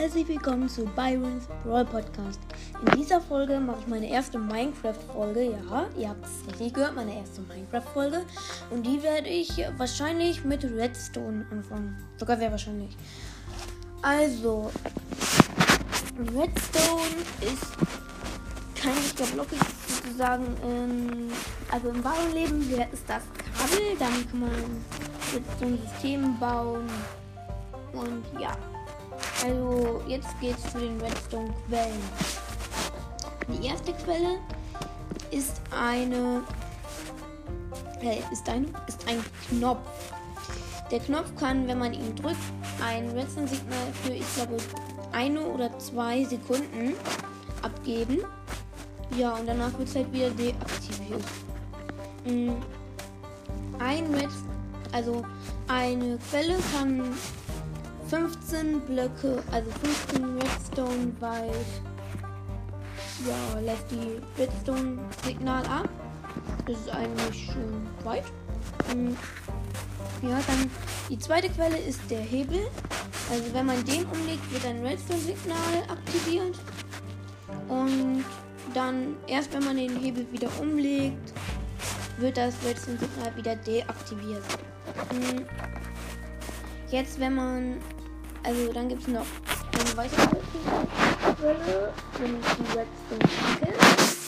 Herzlich willkommen zu Byron's Brawl Podcast. In dieser Folge mache ich meine erste Minecraft-Folge. Ja, ihr habt es richtig gehört, meine erste Minecraft-Folge. Und die werde ich wahrscheinlich mit Redstone anfangen. Sogar sehr wahrscheinlich. Also, Redstone ist kein richtiger Block, ist sozusagen. Ähm, also im wahren Leben ist das Kabel. Dann kann man Redstone-System bauen. Und ja. Also jetzt geht's zu den Redstone-Quellen. Die erste Quelle ist eine äh, ist ein ist ein Knopf. Der Knopf kann, wenn man ihn drückt, ein Redstone-Signal für ich glaube eine oder zwei Sekunden abgeben. Ja, und danach wird es halt wieder deaktiviert. Mm. Ein Redstone, also eine Quelle kann 15 Blöcke, also 15 Redstone weit. Ja, lässt die Redstone-Signal ab. Das ist eigentlich schön weit. Hm. Ja, dann die zweite Quelle ist der Hebel. Also wenn man den umlegt, wird ein Redstone-Signal aktiviert. Und dann erst wenn man den Hebel wieder umlegt, wird das Redstone-Signal wieder deaktiviert. Hm. Jetzt, wenn man also dann gibt es noch eine weitere Quelle, nämlich die Redstone-Fackel.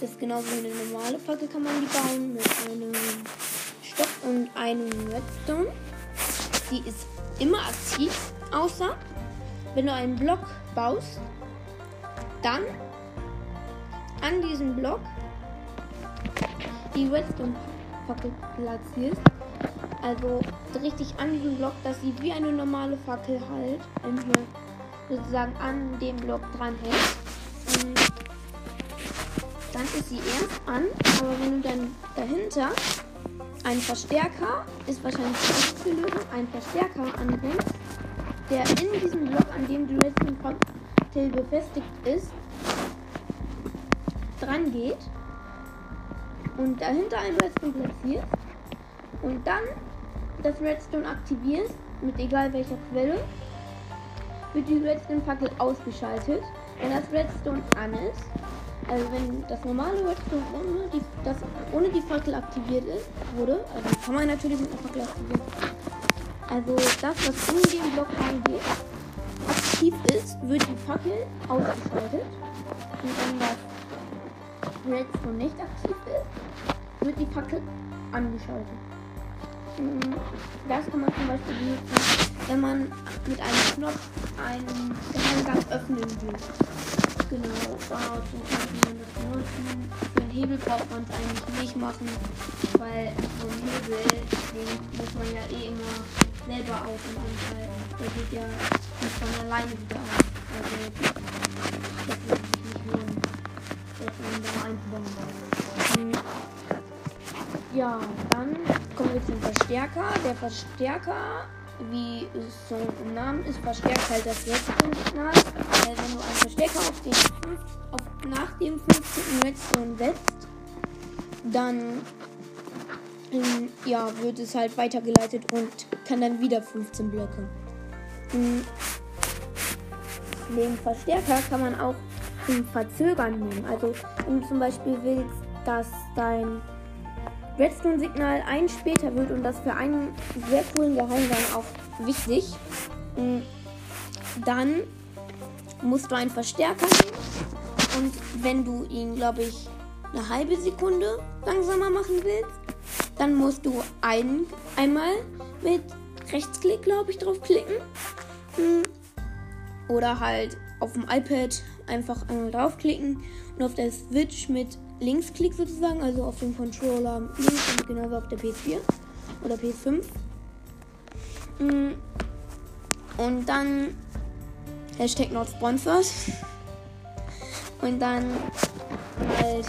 Ist genauso wie eine normale Fackel, kann man die bauen mit einem Stock und einem Redstone. Die ist immer aktiv, außer wenn du einen Block baust, dann an diesem Block die Redstone-Fackel platzierst also richtig an diesem Block, dass sie wie eine normale Fackel halt hier sozusagen an dem Block dran hält. Und dann ist sie erst an, aber wenn du dann dahinter einen Verstärker, ist wahrscheinlich die Lösung, einen Verstärker anbringst, der in diesem Block, an dem du letzten Fackel befestigt ist, dran geht und dahinter einen Redstone platziert und dann das Redstone aktivierst, mit egal welcher Quelle, wird die Redstone-Fackel ausgeschaltet. Wenn das Redstone an ist, also wenn das normale Redstone ohne die, das, ohne die Fackel aktiviert ist, wurde, also kann man natürlich mit einer Fackel aktivieren. Also das, was in den Block reingeht, aktiv ist, wird die Fackel ausgeschaltet. Und wenn das Redstone nicht aktiv ist, wird die Fackel angeschaltet. Das kann man zum Beispiel benutzen, wenn man mit einem Knopf einen Geheimgang öffnen will. Genau, dazu kann man das benutzen. Für einen Hebel braucht man es eigentlich nicht machen, weil so ein Hebel, den muss man ja eh immer selber auf und anhalten. Der geht ja nicht von alleine wieder auf. Also, das würde sich nicht lohnen, dass man da einzubauen. Ja, dann kommen wir zum Verstärker. Der Verstärker, wie es so im Namen ist, verstärkt halt das Redstone-Signal. Weil wenn du einen Verstärker auf den auf, nach dem 15. Redstone setzt, dann ähm, ja, wird es halt weitergeleitet und kann dann wieder 15 Blöcke. Mhm. Den Verstärker kann man auch zum Verzögern nehmen. Also wenn du zum Beispiel willst, dass dein Redstone-Signal ein später wird und das für einen sehr coolen Geheimgang auch wichtig, mm, dann musst du einen Verstärker nehmen und wenn du ihn, glaube ich, eine halbe Sekunde langsamer machen willst, dann musst du ein, einmal mit Rechtsklick, glaube ich, draufklicken. Mm, oder halt auf dem iPad einfach einmal draufklicken und auf der Switch mit Linksklick sozusagen, also auf dem Controller links und genauso auf der PS4 oder PS5. Mm. Und dann Hashtag not sponsored. Und dann halt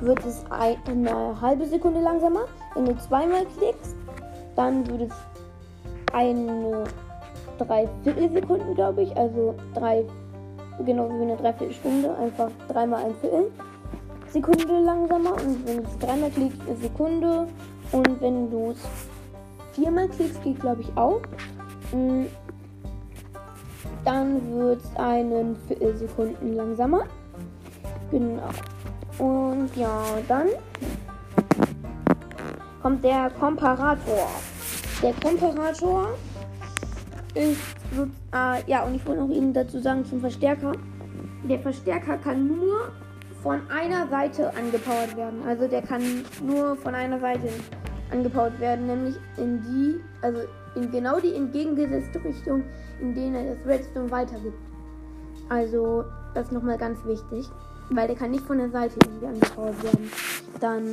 wird es eine halbe Sekunde langsamer. Wenn du zweimal klickst, dann wird es eine Dreiviertelsekunden, glaube ich, also drei genauso wie eine Dreiviertelstunde, einfach dreimal ein Viertel Sekunde langsamer und wenn du es dreimal klickst, eine Sekunde und wenn du es viermal klickst, geht glaube ich auch. Mm. Dann wird es einen Viertelsekunden langsamer. Genau. Und ja, dann kommt der Komparator. Der Komparator ist äh, ja und ich wollte noch Ihnen dazu sagen zum Verstärker. Der Verstärker kann nur von einer Seite angepowert werden. Also der kann nur von einer Seite angepowert werden, nämlich in die, also in genau die entgegengesetzte Richtung, in denen er das Redstone weitergibt. Also das ist nochmal ganz wichtig, weil der kann nicht von der Seite irgendwie angepowert werden. Dann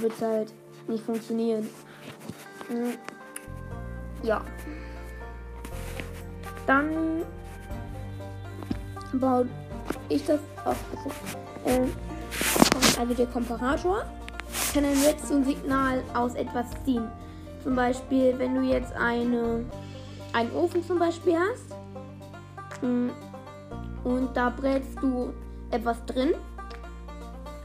wird es halt nicht funktionieren. Hm. Ja. Dann baut ich das auf. Äh, also der Komparator kann ein Redstone-Signal aus etwas ziehen. Zum Beispiel, wenn du jetzt eine, einen Ofen zum Beispiel hast hm, und da brätst du etwas drin,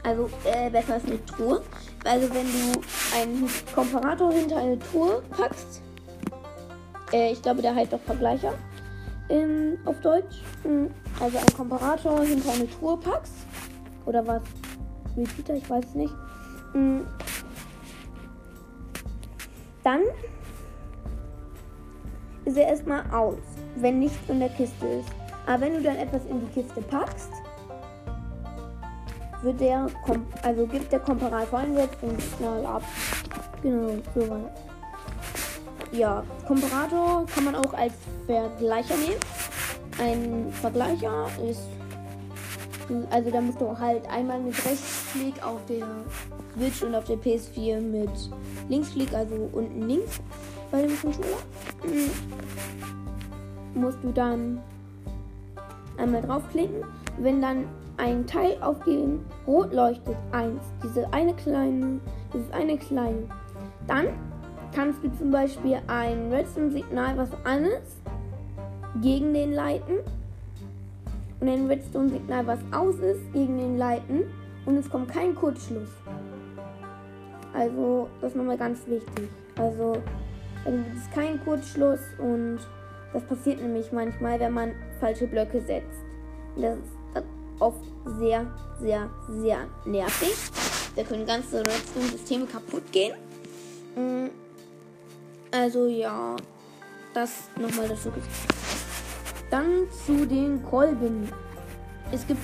also äh, besser als eine Truhe. Also wenn du einen Komparator hinter eine Truhe packst, äh, ich glaube, der heißt doch Vergleicher in, auf Deutsch. Hm, also einen Komparator hinter eine Truhe packst. Oder was? Repeater, ich weiß nicht. Hm. Dann ist er erstmal aus, wenn nichts in der Kiste ist. Aber wenn du dann etwas in die Kiste packst, wird der, also gibt der Komparator ein Signal ab. Genau, so weit. Ja, Komparator kann man auch als Vergleicher nehmen. Ein Vergleicher ist, also da musst du halt einmal mit Rechtsklick auf der Switch und auf der PS4 mit Linksklick, also unten links bei dem Controller, hm, musst du dann einmal draufklicken. Wenn dann ein Teil auf dem rot leuchtet, eins, diese eine kleine, dieses eine kleine, dann kannst du zum Beispiel ein Redstone-Signal, was an ist, gegen den leiten und ein Redstone-Signal, was aus ist, gegen den leiten und es kommt kein Kurzschluss. Also, das ist nochmal ganz wichtig. Also, also es ist kein Kurzschluss und das passiert nämlich manchmal, wenn man falsche Blöcke setzt. Und das ist oft sehr, sehr, sehr nervig. Da können ganze Redstone-Systeme kaputt gehen. Also ja, das nochmal dazu gesagt. Dann zu den Kolben. Es gibt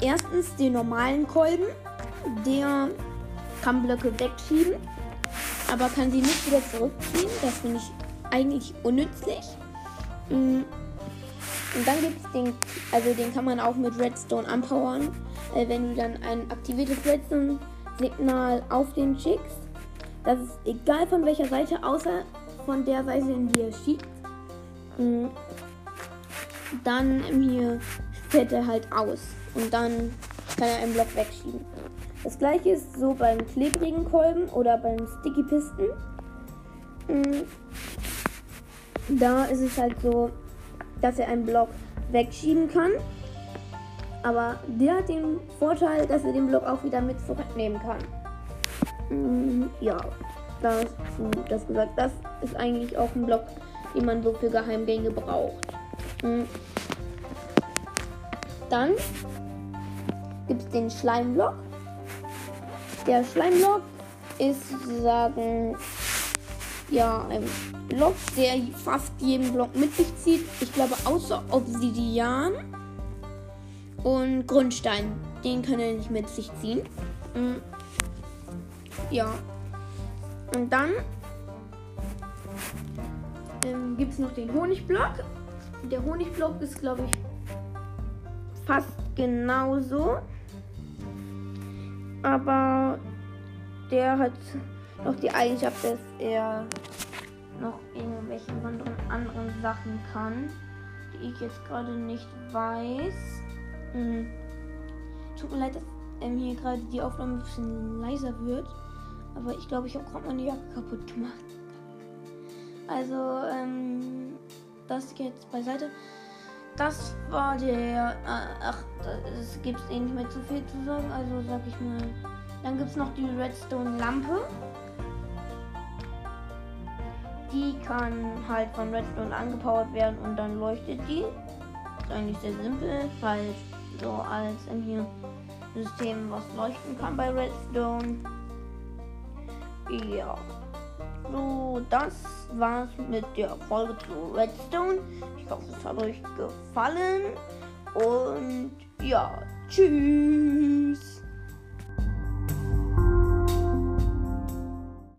erstens den normalen Kolben, der kann Blöcke wegschieben, aber kann sie nicht wieder zurückziehen. Das finde ich eigentlich unnützlich. Mm. Und dann gibt es den, also den kann man auch mit Redstone anpowern. Äh, wenn du dann ein aktiviertes Redstone-Signal auf den schickst, das ist egal von welcher Seite, außer von der Seite, in die er schiebt. Mm. Dann hier fährt er halt aus. Und dann kann er einen Block wegschieben. Das gleiche ist so beim klebrigen Kolben oder beim Sticky Pisten. Mm. Da ist es halt so, dass er einen Block wegschieben kann. Aber der hat den Vorteil, dass er den Block auch wieder mit zurücknehmen kann. Mm, ja, das, das gesagt. Das ist eigentlich auch ein Block, den man so für Geheimgänge braucht. Mm. Dann gibt es den Schleimblock. Der Schleimblock ist sozusagen ja ein Block, der fast jeden Block mit sich zieht. Ich glaube außer Obsidian und Grundstein. Den kann er nicht mit sich ziehen. Ja. Und dann ähm, gibt es noch den Honigblock. Der Honigblock ist, glaube ich, fast genauso. Aber der hat noch die Eigenschaft, dass er noch irgendwelche anderen, anderen Sachen kann, die ich jetzt gerade nicht weiß. Hm. Tut mir leid, dass ähm, hier gerade die Aufnahme ein bisschen leiser wird. Aber ich glaube, ich habe gerade meine Jacke kaputt gemacht. Also, ähm, das jetzt beiseite. Das war der. Äh, ach, es gibt eh nicht mehr zu viel zu sagen. Also sag ich mal. Dann gibt es noch die Redstone-Lampe. die kann halt von Redstone angepowert werden und dann leuchtet die. Ist eigentlich sehr simpel, halt so als in hier System, was leuchten kann bei Redstone. Ja. So, das war's mit der Folge zu Redstone. Ich hoffe, es hat euch gefallen. Und ja, tschüss.